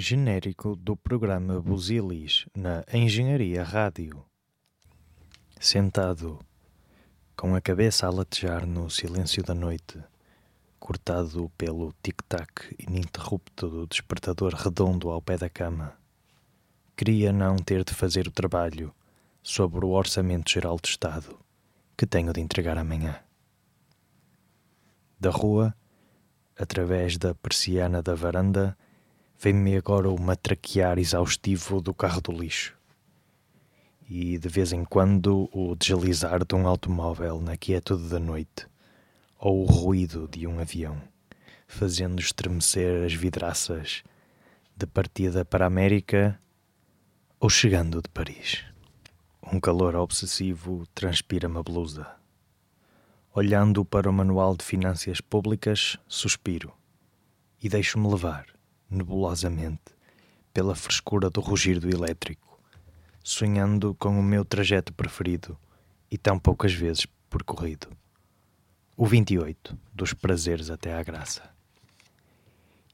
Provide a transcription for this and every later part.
Genérico do programa Busilis na Engenharia Rádio. Sentado, com a cabeça a latejar no silêncio da noite, cortado pelo tic-tac ininterrupto do despertador redondo ao pé da cama, queria não ter de fazer o trabalho sobre o Orçamento Geral do Estado que tenho de entregar amanhã. Da rua, através da persiana da varanda, vem-me agora o matraquear exaustivo do carro do lixo. E de vez em quando o deslizar de um automóvel na quietude da noite, ou o ruído de um avião, fazendo estremecer as vidraças de partida para a América ou chegando de Paris. Um calor obsessivo transpira-me a blusa. Olhando para o manual de finanças públicas, suspiro e deixo-me levar nebulosamente pela frescura do rugir do elétrico, sonhando com o meu trajeto preferido e tão poucas vezes percorrido. O 28 dos prazeres até à graça.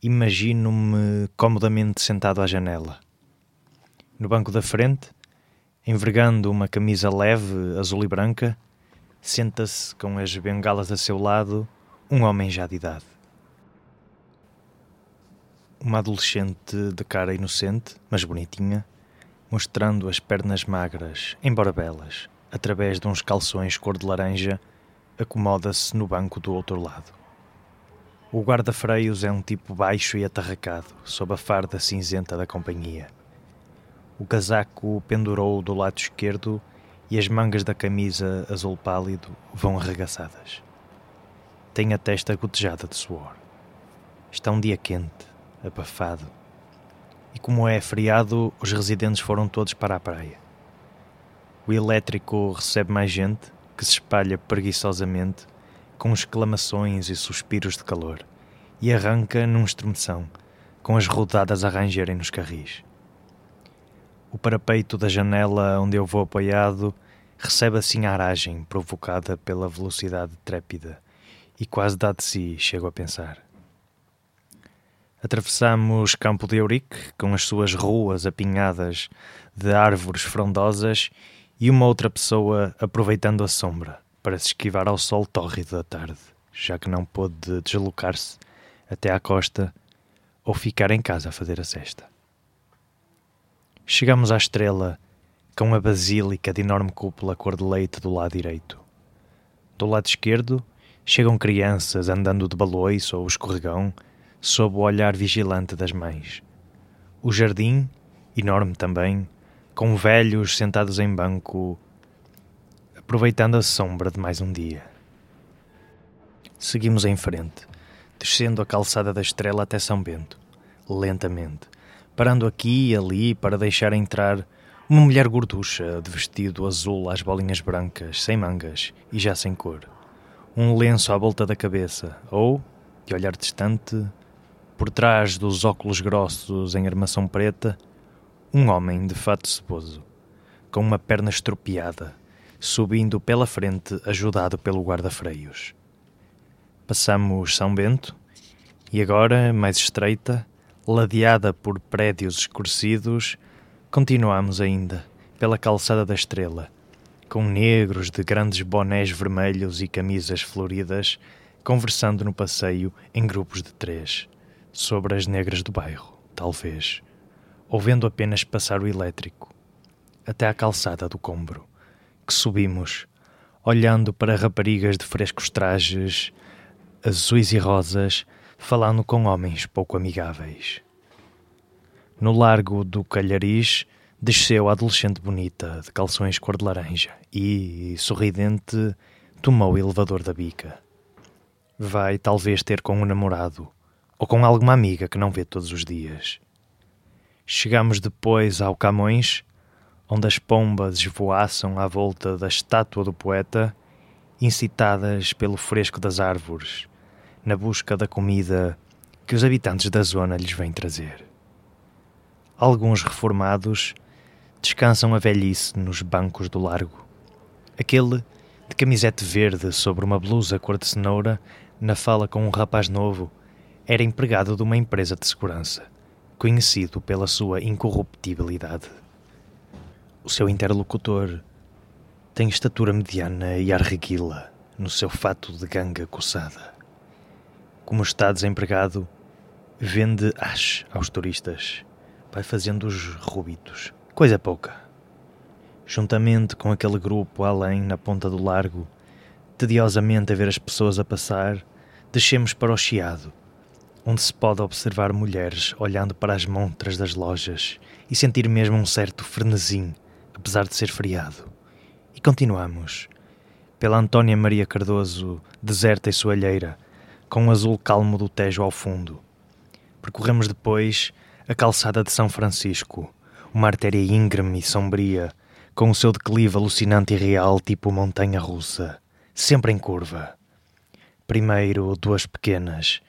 Imagino-me comodamente sentado à janela. No banco da frente, envergando uma camisa leve, azul e branca, senta-se com as bengalas a seu lado um homem já de idade uma adolescente de cara inocente, mas bonitinha, mostrando as pernas magras, embora belas, através de uns calções cor de laranja, acomoda-se no banco do outro lado. O guarda-freios é um tipo baixo e atarracado, sob a farda cinzenta da companhia. O casaco pendurou do lado esquerdo e as mangas da camisa azul pálido vão arregaçadas. Tem a testa gotejada de suor. Está um dia quente abafado. E como é feriado, os residentes foram todos para a praia. O elétrico recebe mais gente, que se espalha preguiçosamente, com exclamações e suspiros de calor, e arranca num estremeção, com as rodadas a rangerem nos carris. O parapeito da janela onde eu vou apoiado recebe assim a aragem provocada pela velocidade trépida, e quase dá de si, chego a pensar. Atravessamos Campo de Eurique, com as suas ruas apinhadas de árvores frondosas, e uma outra pessoa aproveitando a sombra para se esquivar ao sol tórrido da tarde, já que não pôde deslocar-se até à costa ou ficar em casa a fazer a cesta. Chegamos à estrela com a basílica de enorme cúpula cor de leite do lado direito. Do lado esquerdo chegam crianças andando de baloiço ou escorregão sob o olhar vigilante das mães. O jardim, enorme também, com velhos sentados em banco, aproveitando a sombra de mais um dia. Seguimos em frente, descendo a calçada da estrela até São Bento, lentamente, parando aqui e ali para deixar entrar uma mulher gorducha de vestido azul às bolinhas brancas, sem mangas e já sem cor. Um lenço à volta da cabeça, ou, de olhar distante, por trás dos óculos grossos em armação preta, um homem de fato ceboso, com uma perna estropiada, subindo pela frente ajudado pelo guarda-freios. Passamos São Bento e agora, mais estreita, ladeada por prédios escurecidos, continuamos ainda pela calçada da Estrela, com negros de grandes bonés vermelhos e camisas floridas, conversando no passeio em grupos de três sobre as negras do bairro, talvez, ou vendo apenas passar o elétrico, até à calçada do Combro, que subimos, olhando para raparigas de frescos trajes, azuis e rosas, falando com homens pouco amigáveis. No largo do Calhariz, desceu a adolescente bonita, de calções cor de laranja, e, sorridente, tomou o elevador da bica. Vai talvez ter com um namorado, ou com alguma amiga que não vê todos os dias. Chegamos depois ao Camões, onde as pombas esvoaçam à volta da estátua do poeta, incitadas pelo fresco das árvores, na busca da comida que os habitantes da zona lhes vêm trazer. Alguns reformados descansam a velhice nos bancos do largo. Aquele de camisete verde sobre uma blusa cor de cenoura, na fala com um rapaz novo, era empregado de uma empresa de segurança, conhecido pela sua incorruptibilidade. O seu interlocutor tem estatura mediana e arreguila no seu fato de ganga coçada. Como está desempregado, vende hash aos turistas, vai fazendo-os rubitos, coisa pouca. Juntamente com aquele grupo além na ponta do largo, tediosamente a ver as pessoas a passar, descemos para o chiado, onde se pode observar mulheres olhando para as montras das lojas e sentir mesmo um certo frenesim, apesar de ser feriado. E continuamos, pela Antónia Maria Cardoso, deserta e soalheira, com o azul calmo do Tejo ao fundo. Percorremos depois a calçada de São Francisco, uma artéria íngreme e sombria, com o seu declive alucinante e real tipo montanha russa, sempre em curva. Primeiro duas pequenas,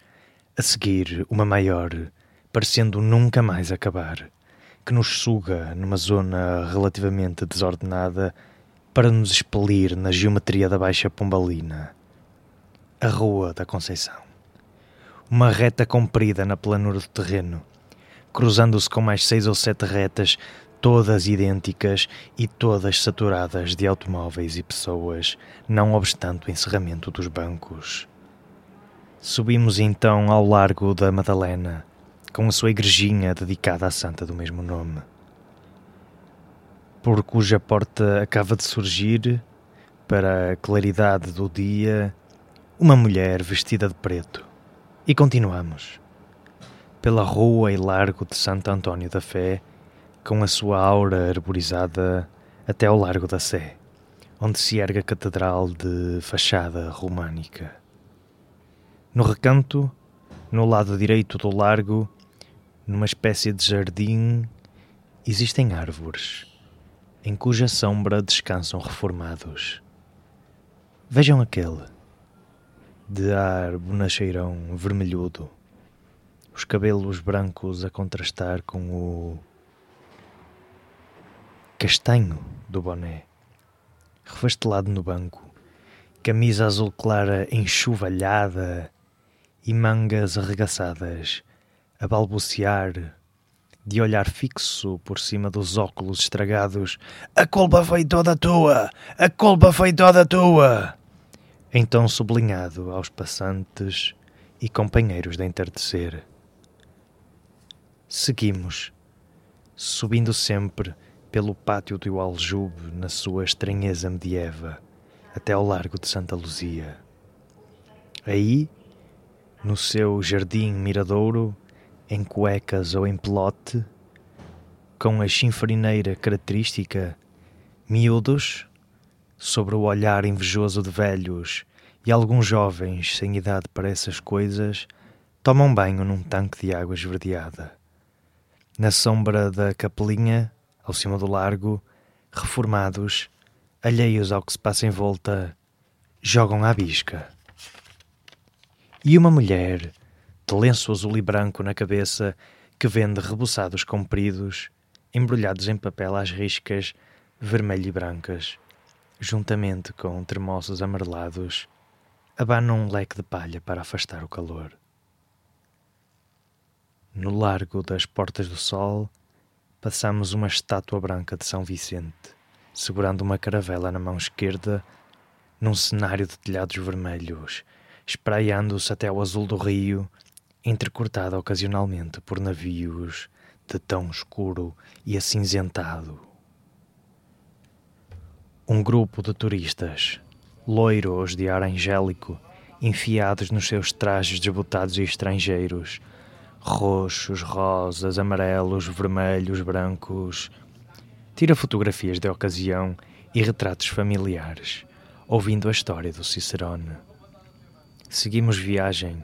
a seguir uma maior, parecendo nunca mais acabar, que nos suga numa zona relativamente desordenada para nos expelir na geometria da Baixa Pombalina. A Rua da Conceição. Uma reta comprida na planura do terreno, cruzando-se com mais seis ou sete retas, todas idênticas e todas saturadas de automóveis e pessoas, não obstante o encerramento dos bancos. Subimos então ao Largo da Madalena, com a sua igrejinha dedicada à santa do mesmo nome, por cuja porta acaba de surgir, para a claridade do dia, uma mulher vestida de preto. E continuamos. Pela rua e largo de Santo António da Fé, com a sua aura arborizada até ao Largo da Sé, onde se ergue a catedral de fachada românica. No recanto, no lado direito do largo, numa espécie de jardim, existem árvores, em cuja sombra descansam reformados. Vejam aquele, de ar bonacheirão vermelhudo, os cabelos brancos a contrastar com o castanho do boné, refastelado no banco, camisa azul clara enxovalhada e mangas arregaçadas, a balbuciar, de olhar fixo por cima dos óculos estragados. A culpa foi toda tua! A culpa foi toda tua! Então sublinhado aos passantes e companheiros de entardecer. Seguimos, subindo sempre pelo pátio do Aljube na sua estranheza medieva, até ao largo de Santa Luzia. Aí no seu jardim miradouro, em cuecas ou em pelote, com a chinfrineira característica, miúdos, sobre o olhar invejoso de velhos e alguns jovens sem idade para essas coisas, tomam banho num tanque de água esverdeada. Na sombra da capelinha, ao cima do largo, reformados, alheios ao que se passa em volta, jogam à bisca e uma mulher, de lenço azul e branco na cabeça, que vende rebuçados compridos, embrulhados em papel às riscas, vermelho e brancas, juntamente com termossos amarelados, abana um leque de palha para afastar o calor. No largo das Portas do Sol, passamos uma estátua branca de São Vicente, segurando uma caravela na mão esquerda, num cenário de telhados vermelhos espraiando-se até ao azul do rio, entrecortada ocasionalmente por navios de tão escuro e acinzentado. Um grupo de turistas, loiros de ar angélico, enfiados nos seus trajes desbotados e estrangeiros, roxos, rosas, amarelos, vermelhos, brancos, tira fotografias de ocasião e retratos familiares, ouvindo a história do Cicerone. Seguimos viagem,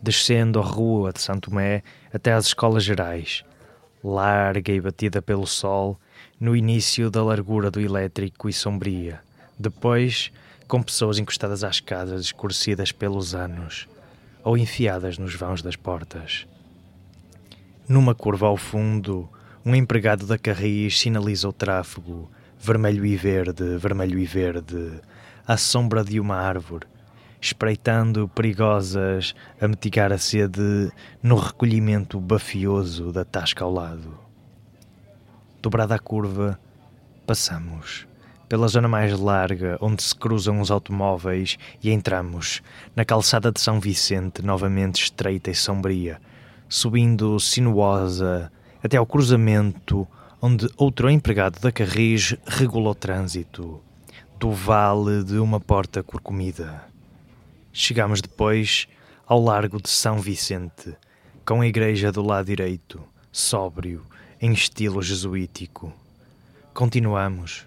descendo a rua de Santo Tomé até às escolas gerais, larga e batida pelo sol, no início da largura do elétrico e sombria, depois com pessoas encostadas às casas escurecidas pelos anos ou enfiadas nos vãos das portas. Numa curva ao fundo, um empregado da Carris sinaliza o tráfego, vermelho e verde, vermelho e verde, à sombra de uma árvore, espreitando perigosas a mitigar a sede no recolhimento bafioso da tasca ao lado. Dobrada a curva, passamos pela zona mais larga onde se cruzam os automóveis e entramos na calçada de São Vicente, novamente estreita e sombria, subindo sinuosa até ao cruzamento onde outro empregado da Carris regula o trânsito, do vale de uma porta corcomida. Chegamos depois ao largo de São Vicente, com a igreja do lado direito, sóbrio, em estilo jesuítico. Continuamos,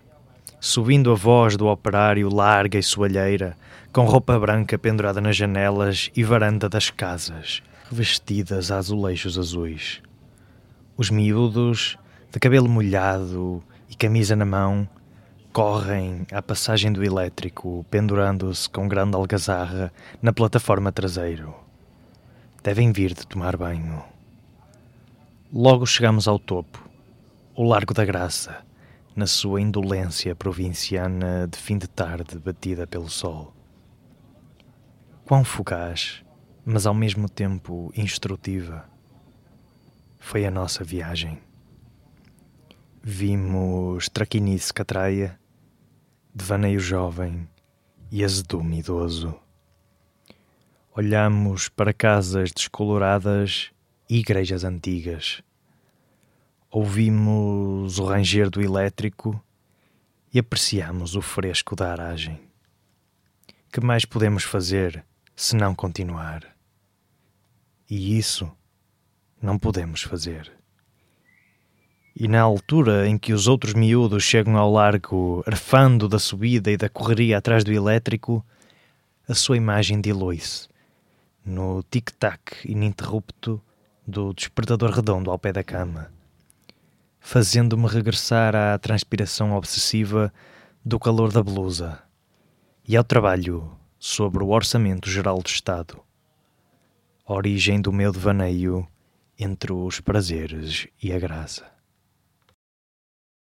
subindo a voz do operário larga e soalheira, com roupa branca pendurada nas janelas e varanda das casas, revestidas a azulejos azuis. Os miúdos de cabelo molhado e camisa na mão, correm à passagem do elétrico, pendurando-se com grande algazarra na plataforma traseiro. Devem vir de tomar banho. Logo chegamos ao topo, o Largo da Graça, na sua indolência provinciana de fim de tarde batida pelo sol. Quão fugaz, mas ao mesmo tempo instrutiva, foi a nossa viagem. Vimos traquinice catraia, devaneio jovem e azedume idoso. Olhamos para casas descoloradas e igrejas antigas. Ouvimos o ranger do elétrico e apreciamos o fresco da aragem. Que mais podemos fazer se não continuar? E isso não podemos fazer. E na altura em que os outros miúdos chegam ao largo, arfando da subida e da correria atrás do elétrico, a sua imagem dilui-se no tic-tac ininterrupto do despertador redondo ao pé da cama, fazendo-me regressar à transpiração obsessiva do calor da blusa e ao trabalho sobre o Orçamento Geral do Estado, origem do meu devaneio entre os prazeres e a graça.